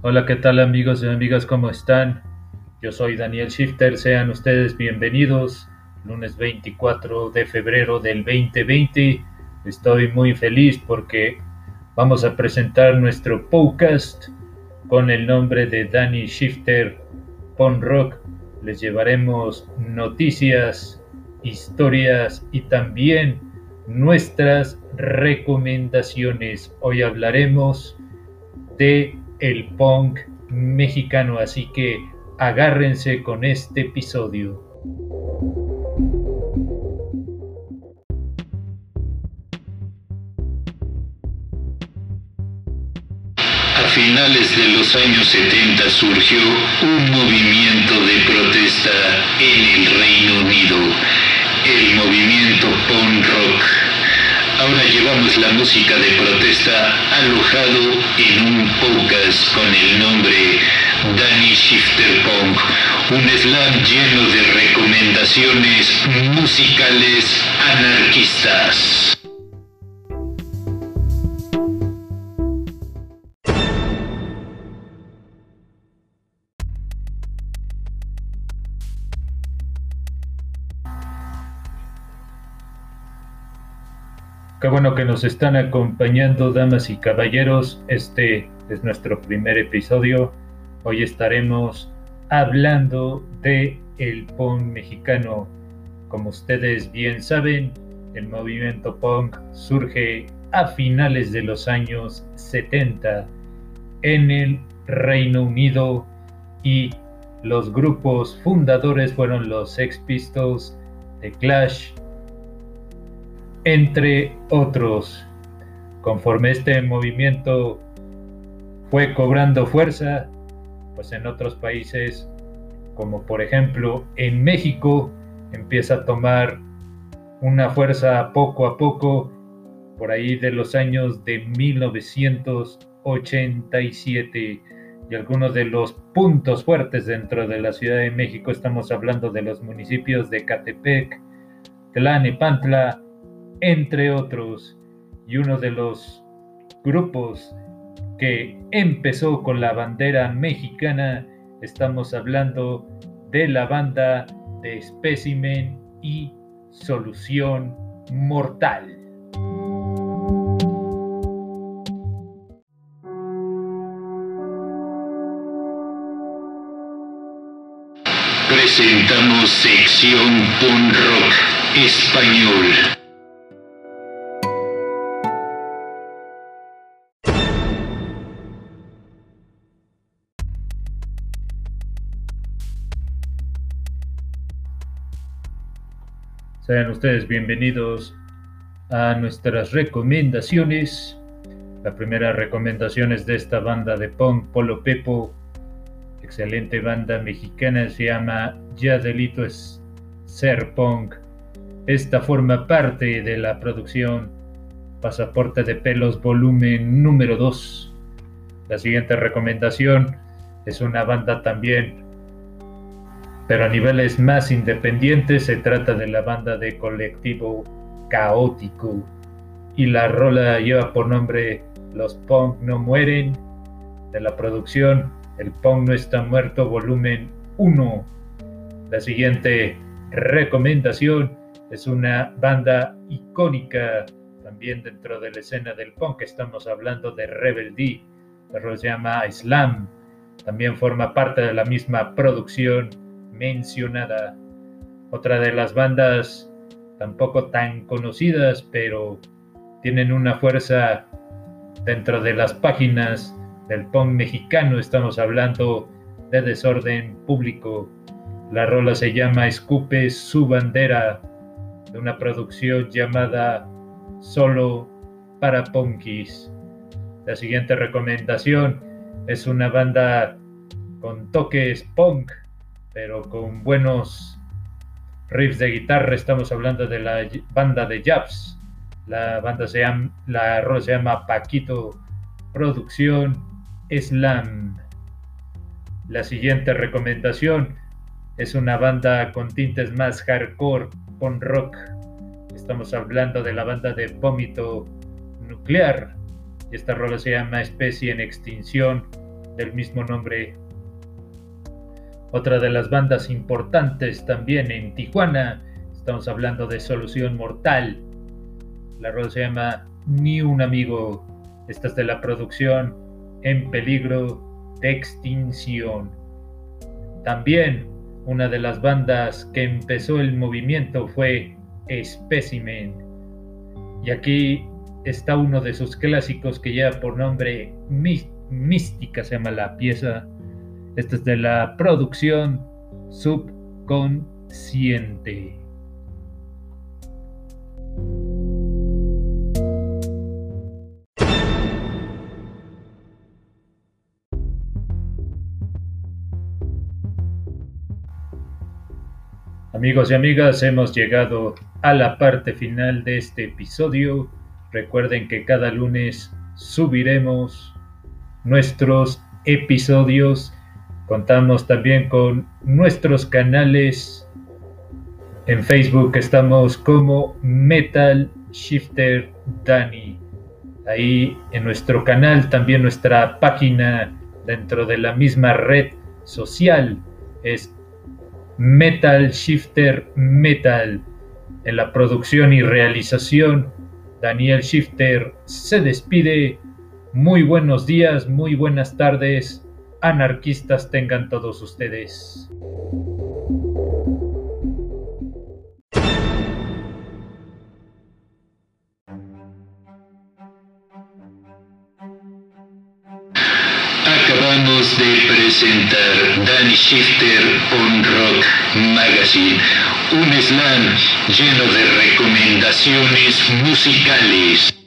Hola, ¿qué tal amigos y amigas? ¿Cómo están? Yo soy Daniel Shifter, sean ustedes bienvenidos. Lunes 24 de febrero del 2020. Estoy muy feliz porque vamos a presentar nuestro podcast con el nombre de Danny Shifter Pon Rock. Les llevaremos noticias, historias y también nuestras recomendaciones. Hoy hablaremos de el punk mexicano, así que agárrense con este episodio. A finales de los años 70 surgió un movimiento de protesta en el Reino Unido, el movimiento punk rock. Ahora llevamos la música de protesta alojado en un podcast con el nombre Danny Shifter Punk, un slam lleno de recomendaciones musicales anarquistas. Qué bueno que nos están acompañando, damas y caballeros. Este es nuestro primer episodio. Hoy estaremos hablando de el punk mexicano. Como ustedes bien saben, el movimiento punk surge a finales de los años 70 en el Reino Unido y los grupos fundadores fueron los Sex Pistols, The Clash, entre otros. Conforme este movimiento fue cobrando fuerza, pues en otros países, como por ejemplo en México, empieza a tomar una fuerza poco a poco, por ahí de los años de 1987 y algunos de los puntos fuertes dentro de la Ciudad de México, estamos hablando de los municipios de Catepec, Tlanepantla, entre otros, y uno de los grupos que empezó con la bandera mexicana, estamos hablando de la banda de Specimen y Solución Mortal. Presentamos sección Punk Rock Español. Sean ustedes bienvenidos a nuestras recomendaciones. La primera recomendación es de esta banda de punk Polo Pepo, excelente banda mexicana, se llama Ya Delito es Ser Punk. Esta forma parte de la producción Pasaporte de Pelos volumen número 2. La siguiente recomendación es una banda también pero a niveles más independientes se trata de la banda de colectivo caótico y la rola lleva por nombre Los Punk no mueren de la producción El Punk no está muerto volumen 1. La siguiente recomendación es una banda icónica también dentro de la escena del punk. Estamos hablando de Rebel D. Rola se llama Islam. También forma parte de la misma producción mencionada. Otra de las bandas tampoco tan conocidas, pero tienen una fuerza dentro de las páginas del punk mexicano. Estamos hablando de desorden público. La rola se llama Escupe su bandera, de una producción llamada Solo para Punkis. La siguiente recomendación es una banda con toques punk pero con buenos riffs de guitarra. Estamos hablando de la banda de Japs. La banda se llama, la rola se llama Paquito Producción Slam. La siguiente recomendación es una banda con tintes más hardcore, con rock. Estamos hablando de la banda de Vómito Nuclear. Esta rola se llama Especie en Extinción, del mismo nombre. Otra de las bandas importantes también en Tijuana, estamos hablando de Solución Mortal. La rola se llama Ni un amigo. Esta es de la producción En peligro de extinción. También una de las bandas que empezó el movimiento fue Specimen. Y aquí está uno de sus clásicos que lleva por nombre Mística, se llama la pieza. Esta es de la producción subconsciente. Amigos y amigas, hemos llegado a la parte final de este episodio. Recuerden que cada lunes subiremos nuestros episodios. Contamos también con nuestros canales. En Facebook estamos como Metal Shifter Dani. Ahí en nuestro canal, también nuestra página dentro de la misma red social es Metal Shifter Metal. En la producción y realización, Daniel Shifter se despide. Muy buenos días, muy buenas tardes, anarquistas tengan todos ustedes. Acabamos de presentar Danny Shifter on Rock Magazine, un slam lleno de recomendaciones musicales.